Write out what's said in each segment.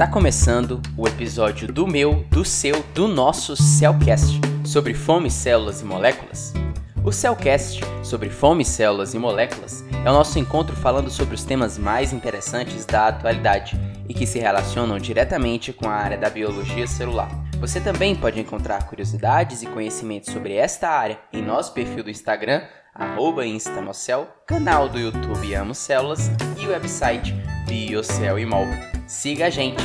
Está começando o episódio do meu, do seu, do nosso Cellcast sobre fome, células e moléculas. O Cellcast sobre fome, células e moléculas é o nosso encontro falando sobre os temas mais interessantes da atualidade e que se relacionam diretamente com a área da biologia celular. Você também pode encontrar curiosidades e conhecimentos sobre esta área em nosso perfil do Instagram, arroba Instamocel, canal do YouTube Amo Células e website Biocel Mol. Siga a gente!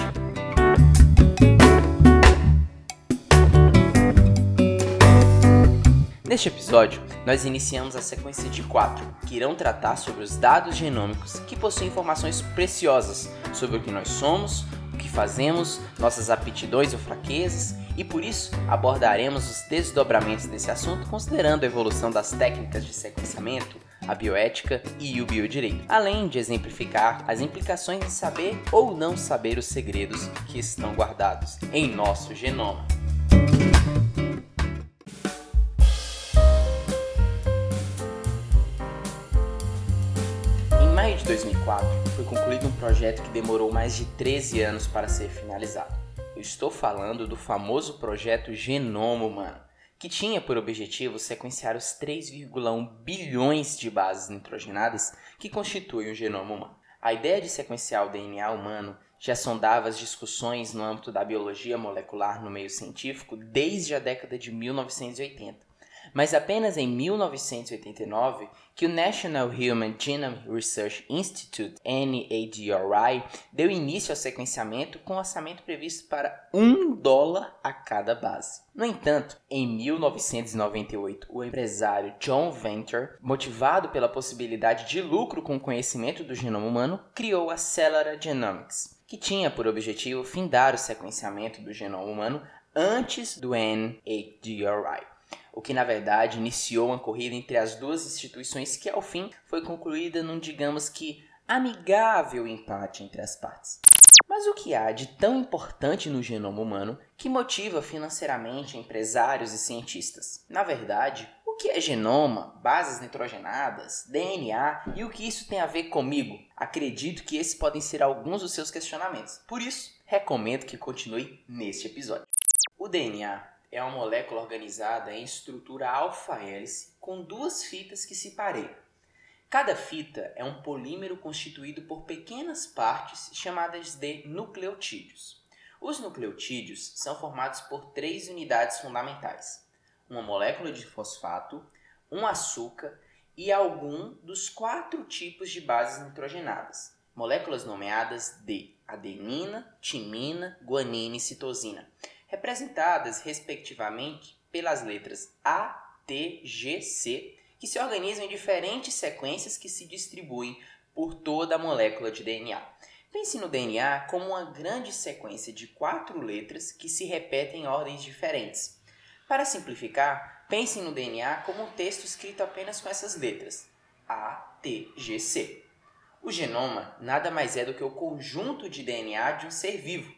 Neste episódio, nós iniciamos a sequência de quatro, que irão tratar sobre os dados genômicos que possuem informações preciosas sobre o que nós somos, o que fazemos, nossas aptidões ou fraquezas, e por isso abordaremos os desdobramentos desse assunto considerando a evolução das técnicas de sequenciamento, a bioética e o biodireito, além de exemplificar as implicações de saber ou não saber os segredos que estão guardados em nosso genoma. Em maio de 2004, foi concluído um projeto que demorou mais de 13 anos para ser finalizado. Eu estou falando do famoso projeto Genoma Humano que tinha por objetivo sequenciar os 3,1 bilhões de bases nitrogenadas que constituem o genoma humano. A ideia de sequenciar o DNA humano já sondava as discussões no âmbito da biologia molecular no meio científico desde a década de 1980 mas apenas em 1989 que o National Human Genome Research Institute, NADRI, deu início ao sequenciamento com orçamento previsto para um dólar a cada base. No entanto, em 1998, o empresário John Venter, motivado pela possibilidade de lucro com o conhecimento do genoma humano, criou a Cellular Genomics, que tinha por objetivo findar o sequenciamento do genoma humano antes do NADRI o que na verdade iniciou uma corrida entre as duas instituições que ao fim foi concluída num, digamos que, amigável empate entre as partes. Mas o que há de tão importante no genoma humano que motiva financeiramente empresários e cientistas? Na verdade, o que é genoma, bases nitrogenadas, DNA e o que isso tem a ver comigo? Acredito que esses podem ser alguns dos seus questionamentos. Por isso, recomendo que continue neste episódio. O DNA é uma molécula organizada em estrutura alfa-hélice com duas fitas que se pareiam. Cada fita é um polímero constituído por pequenas partes chamadas de nucleotídeos. Os nucleotídeos são formados por três unidades fundamentais: uma molécula de fosfato, um açúcar e algum dos quatro tipos de bases nitrogenadas, moléculas nomeadas de adenina, timina, guanina e citosina representadas respectivamente pelas letras A, T, G, C, que se organizam em diferentes sequências que se distribuem por toda a molécula de DNA. Pense no DNA como uma grande sequência de quatro letras que se repetem em ordens diferentes. Para simplificar, pense no DNA como um texto escrito apenas com essas letras A, T, G, C. O genoma nada mais é do que o conjunto de DNA de um ser vivo,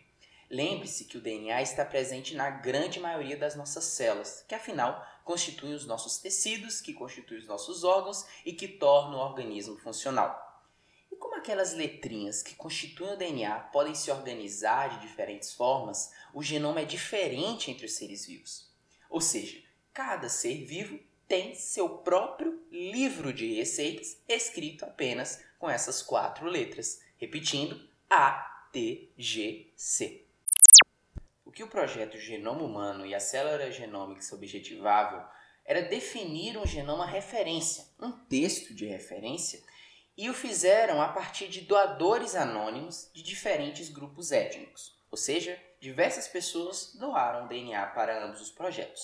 Lembre-se que o DNA está presente na grande maioria das nossas células, que afinal constituem os nossos tecidos, que constituem os nossos órgãos e que tornam o organismo funcional. E como aquelas letrinhas que constituem o DNA podem se organizar de diferentes formas, o genoma é diferente entre os seres vivos. Ou seja, cada ser vivo tem seu próprio livro de receitas escrito apenas com essas quatro letras, repetindo A, T, G, C que o projeto Genoma Humano e a Célula Genomics objetivavam era definir um genoma referência, um texto de referência, e o fizeram a partir de doadores anônimos de diferentes grupos étnicos, ou seja, diversas pessoas doaram DNA para ambos os projetos.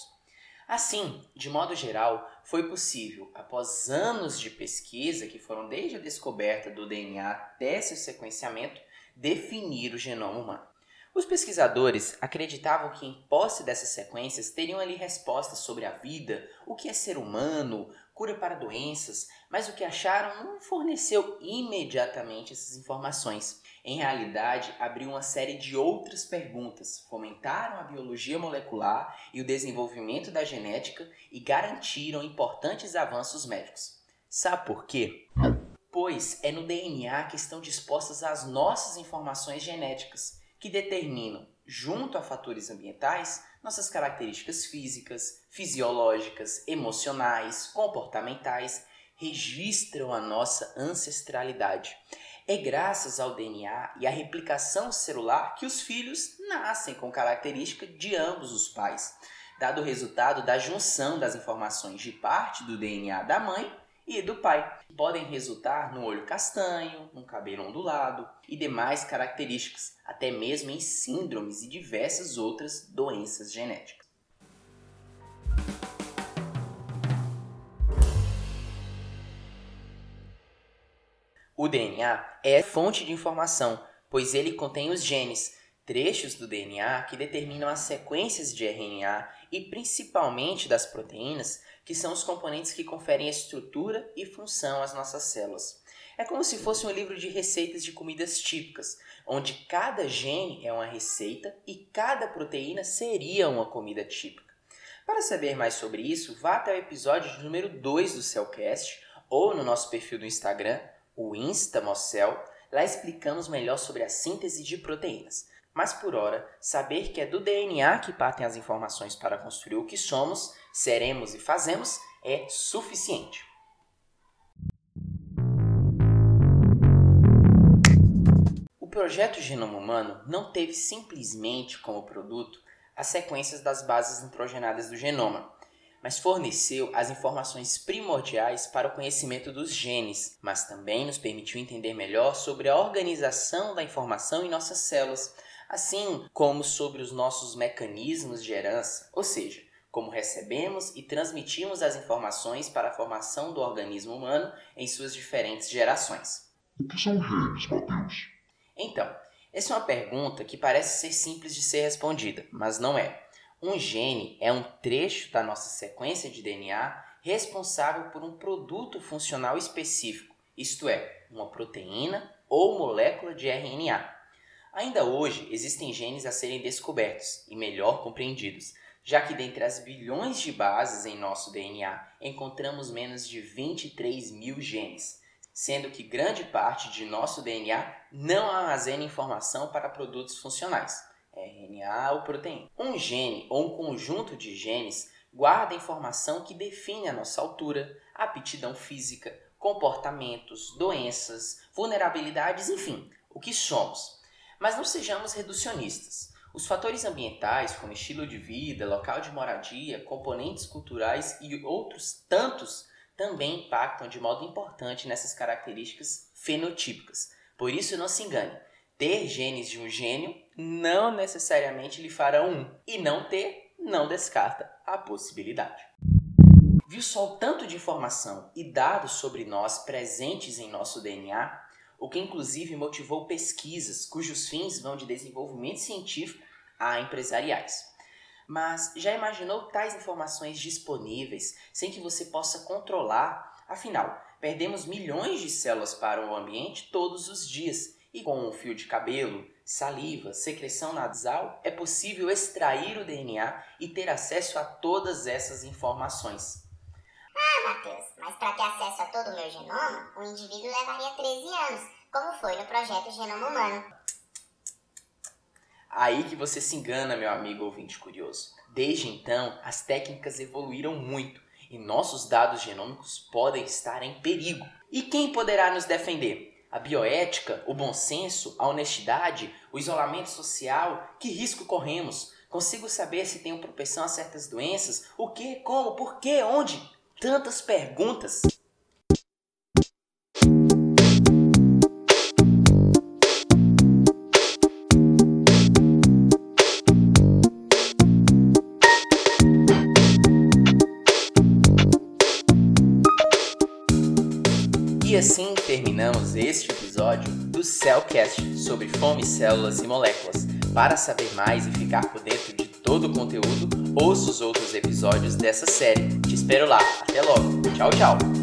Assim, de modo geral, foi possível, após anos de pesquisa, que foram desde a descoberta do DNA até seu sequenciamento, definir o genoma humano. Os pesquisadores acreditavam que, em posse dessas sequências, teriam ali respostas sobre a vida, o que é ser humano, cura para doenças, mas o que acharam não forneceu imediatamente essas informações. Em realidade, abriu uma série de outras perguntas, fomentaram a biologia molecular e o desenvolvimento da genética e garantiram importantes avanços médicos. Sabe por quê? Pois é no DNA que estão dispostas as nossas informações genéticas que determinam, junto a fatores ambientais, nossas características físicas, fisiológicas, emocionais, comportamentais, registram a nossa ancestralidade. É graças ao DNA e à replicação celular que os filhos nascem com característica de ambos os pais, dado o resultado da junção das informações de parte do DNA da mãe e do pai. Podem resultar no olho castanho, no cabelo ondulado e demais características, até mesmo em síndromes e diversas outras doenças genéticas. O DNA é fonte de informação, pois ele contém os genes, trechos do DNA que determinam as sequências de RNA e principalmente das proteínas que são os componentes que conferem estrutura e função às nossas células. É como se fosse um livro de receitas de comidas típicas, onde cada gene é uma receita e cada proteína seria uma comida típica. Para saber mais sobre isso, vá até o episódio número 2 do Cellcast ou no nosso perfil do Instagram, o InstaMocel. Lá explicamos melhor sobre a síntese de proteínas. Mas por hora, saber que é do DNA que partem as informações para construir o que somos, seremos e fazemos é suficiente. O projeto Genoma Humano não teve simplesmente como produto as sequências das bases nitrogenadas do genoma, mas forneceu as informações primordiais para o conhecimento dos genes, mas também nos permitiu entender melhor sobre a organização da informação em nossas células, assim como sobre os nossos mecanismos de herança, ou seja, como recebemos e transmitimos as informações para a formação do organismo humano em suas diferentes gerações. O que são genes, Matheus? Então, essa é uma pergunta que parece ser simples de ser respondida, mas não é. Um gene é um trecho da nossa sequência de DNA responsável por um produto funcional específico, isto é, uma proteína ou molécula de RNA. Ainda hoje existem genes a serem descobertos e melhor compreendidos, já que dentre as bilhões de bases em nosso DNA encontramos menos de 23 mil genes, sendo que grande parte de nosso DNA não armazena informação para produtos funcionais, RNA ou proteína. Um gene ou um conjunto de genes guarda informação que define a nossa altura, aptidão física, comportamentos, doenças, vulnerabilidades, enfim, o que somos. Mas não sejamos reducionistas. Os fatores ambientais, como estilo de vida, local de moradia, componentes culturais e outros tantos, também impactam de modo importante nessas características fenotípicas. Por isso, não se engane: ter genes de um gênio não necessariamente lhe fará um, e não ter não descarta a possibilidade. Viu só o tanto de informação e dados sobre nós presentes em nosso DNA? O que inclusive motivou pesquisas cujos fins vão de desenvolvimento científico a empresariais. Mas já imaginou tais informações disponíveis sem que você possa controlar? Afinal, perdemos milhões de células para o ambiente todos os dias e com um fio de cabelo, saliva, secreção nasal, é possível extrair o DNA e ter acesso a todas essas informações. Ah, Matheus, mas para ter acesso a todo o meu genoma, o indivíduo levaria 13 anos, como foi no projeto Genoma Humano. Aí que você se engana, meu amigo ouvinte curioso. Desde então, as técnicas evoluíram muito e nossos dados genômicos podem estar em perigo. E quem poderá nos defender? A bioética, o bom senso, a honestidade, o isolamento social? Que risco corremos? Consigo saber se tenho propensão a certas doenças? O que, como, por que, onde? Tantas perguntas. E assim terminamos este episódio do Cellcast sobre fome, células e moléculas. Para saber mais e ficar por dentro de todo o conteúdo, ouça os outros episódios dessa série. Te espero lá. Até logo. Tchau, tchau.